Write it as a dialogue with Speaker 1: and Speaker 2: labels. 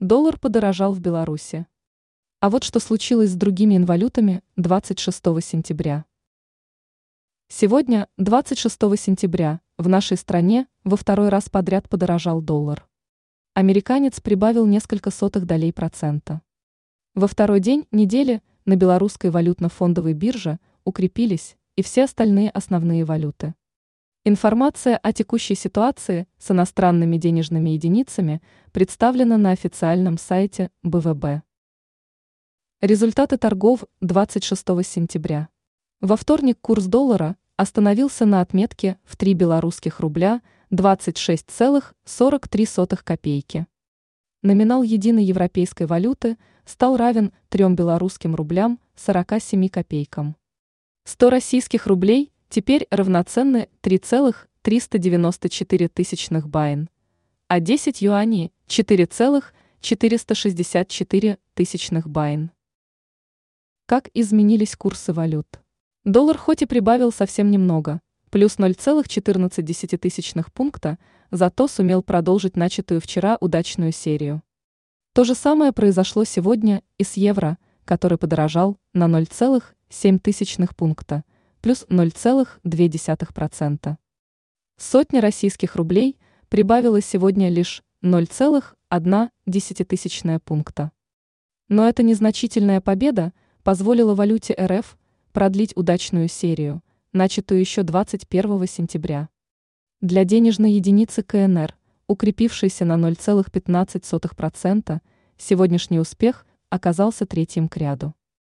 Speaker 1: Доллар подорожал в Беларуси. А вот что случилось с другими инвалютами 26 сентября. Сегодня, 26 сентября, в нашей стране во второй раз подряд подорожал доллар. Американец прибавил несколько сотых долей процента. Во второй день недели на белорусской валютно-фондовой бирже укрепились и все остальные основные валюты. Информация о текущей ситуации с иностранными денежными единицами представлена на официальном сайте БВБ. Результаты торгов 26 сентября. Во вторник курс доллара остановился на отметке в 3 белорусских рубля 26,43 копейки. Номинал единой европейской валюты стал равен 3 белорусским рублям 47 копейкам. 100 российских рублей теперь равноценны 3,394 тысячных байн, а 10 юаней – 4,464 тысячных байн. Как изменились курсы валют? Доллар хоть и прибавил совсем немного, плюс 0,14 пункта, зато сумел продолжить начатую вчера удачную серию. То же самое произошло сегодня и с евро, который подорожал на 0,7 пункта – плюс 0,2%. Сотня российских рублей прибавила сегодня лишь 0,1 пункта. Но эта незначительная победа позволила валюте РФ продлить удачную серию, начатую еще 21 сентября. Для денежной единицы КНР, укрепившейся на 0,15%, сегодняшний успех оказался третьим к ряду.